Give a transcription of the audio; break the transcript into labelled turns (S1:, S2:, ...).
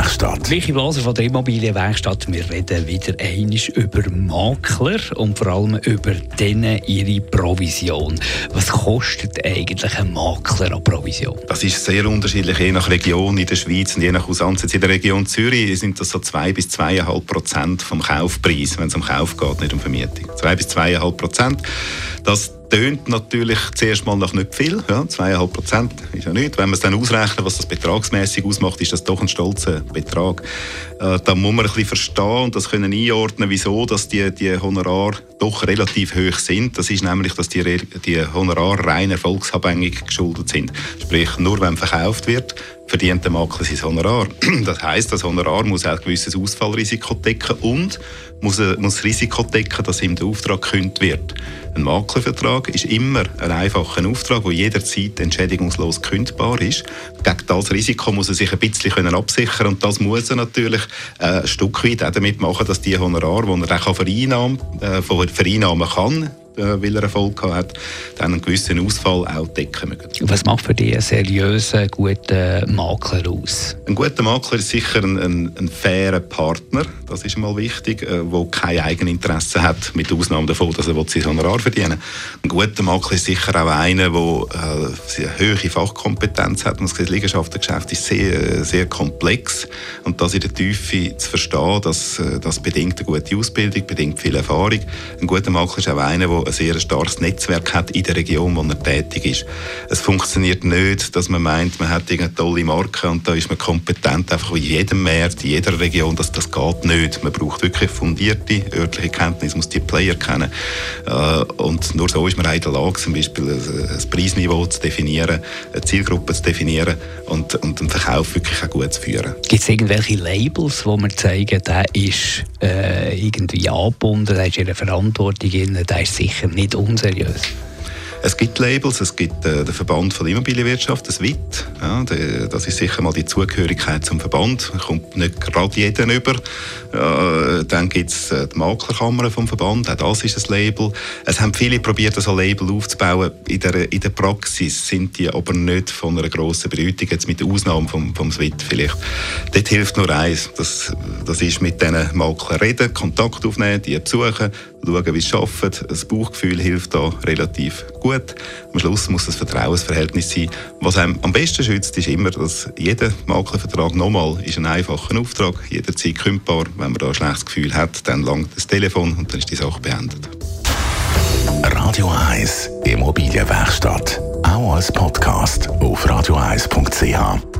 S1: Immobilienwerkstatt.
S2: Michi Blaser von der Immobilienwerkstatt. Wir reden wieder einig über Makler und vor allem über denen ihre Provision. Was kostet eigentlich ein Makler an Provision?
S3: Das ist sehr unterschiedlich, je nach Region in der Schweiz und je nach Ausansatz. In der Region Zürich sind das so 2 bis 2,5 Prozent vom Kaufpreis, wenn es um Kauf geht, nicht um Vermietung. 2 bis 2,5 Prozent. Das tönt natürlich zuerst mal noch nicht viel. Ja, 2,5 Prozent ist ja nicht. Wenn man es dann ausrechnet, was das betragsmäßig ausmacht, ist das doch ein stolzer Betrag. Äh, da muss man ein bisschen verstehen und das können einordnen, wieso dass die, die Honorare doch relativ hoch sind. Das ist nämlich, dass die, die Honorare rein erfolgsabhängig geschuldet sind. Sprich, nur wenn verkauft wird, verdient der Makler sein Honorar. Das heißt, das Honorar muss auch ein gewisses Ausfallrisiko decken und muss, muss das Risiko decken, dass ihm der Auftrag gekündigt wird. Ein Maklervertrag ist immer ein einfacher Auftrag, der jederzeit entschädigungslos kündbar ist. Gegen das Risiko muss er sich ein bisschen absichern und das muss er natürlich äh, ein Stück weit auch damit machen, dass die Honorare, die er auch äh, vereinnahmen kann, äh, weil er Erfolg hat, dann einen gewissen Ausfall auch decken mögen.
S2: Was macht für dich einen seriösen, guten Makler aus?
S3: Ein guter Makler ist sicher ein, ein, ein fairer Partner, das ist mal wichtig, der äh, kein Eigeninteresse hat, mit Ausnahme davon, dass er sein Honorar verdienen will. Ein guter Makler ist sicher auch einer, der äh, eine hohe Fachkompetenz hat. das Liegenschaftengeschäft ist sehr, sehr komplex und das in der Tiefe zu verstehen, das, äh, das bedingt eine gute Ausbildung, bedingt viel Erfahrung. Ein guter Makler ist auch einer, der ein sehr starkes Netzwerk hat in der Region, wo er tätig ist. Es funktioniert nicht, dass man meint, man hat eine tolle Marke und da ist man kompetent, einfach in jedem Markt, in jeder Region, das, das geht nicht. Man braucht wirklich fundierte örtliche Kenntnisse, muss die Player kennen äh, und nur so ist man in der Lage, zum Beispiel ein Preisniveau zu definieren, eine Zielgruppe zu definieren und, und den Verkauf wirklich auch gut zu führen.
S2: Gibt es irgendwelche Labels, wo man zeigen, der ist äh, irgendwie angebunden, der ist in der Verantwortung, der ist sicher nicht unseriös.
S3: Es gibt Labels, es gibt äh, den Verband von der Immobilienwirtschaft, das WIT. Ja, die, das ist sicher mal die Zugehörigkeit zum Verband. Kommt nicht gerade jeder über. Äh, dann gibt es äh, die Maklerkammer vom Verband, auch das ist ein Label. Es haben viele probiert, so ein Label aufzubauen. In der, in der Praxis sind die aber nicht von einer grossen Bedeutung, jetzt mit der Ausnahme vom, vom SWIT vielleicht. Dort hilft nur eins, das, das ist mit diesen Maklern reden, Kontakt aufnehmen, die besuchen, schauen, wie sie arbeiten. Das Bauchgefühl hilft da relativ gut. Am Schluss muss das Vertrauensverhältnis sein. Was einem am besten schützt, ist immer, dass jeder Maklervertrag nochmal ist ein einfacher Auftrag, jederzeit kündbar. Wenn man da ein schlechtes Gefühl hat, dann langt das Telefon und dann ist die Sache beendet.
S1: Radio 1 Immobilienwerkstatt. Auch als Podcast auf radio1.ch.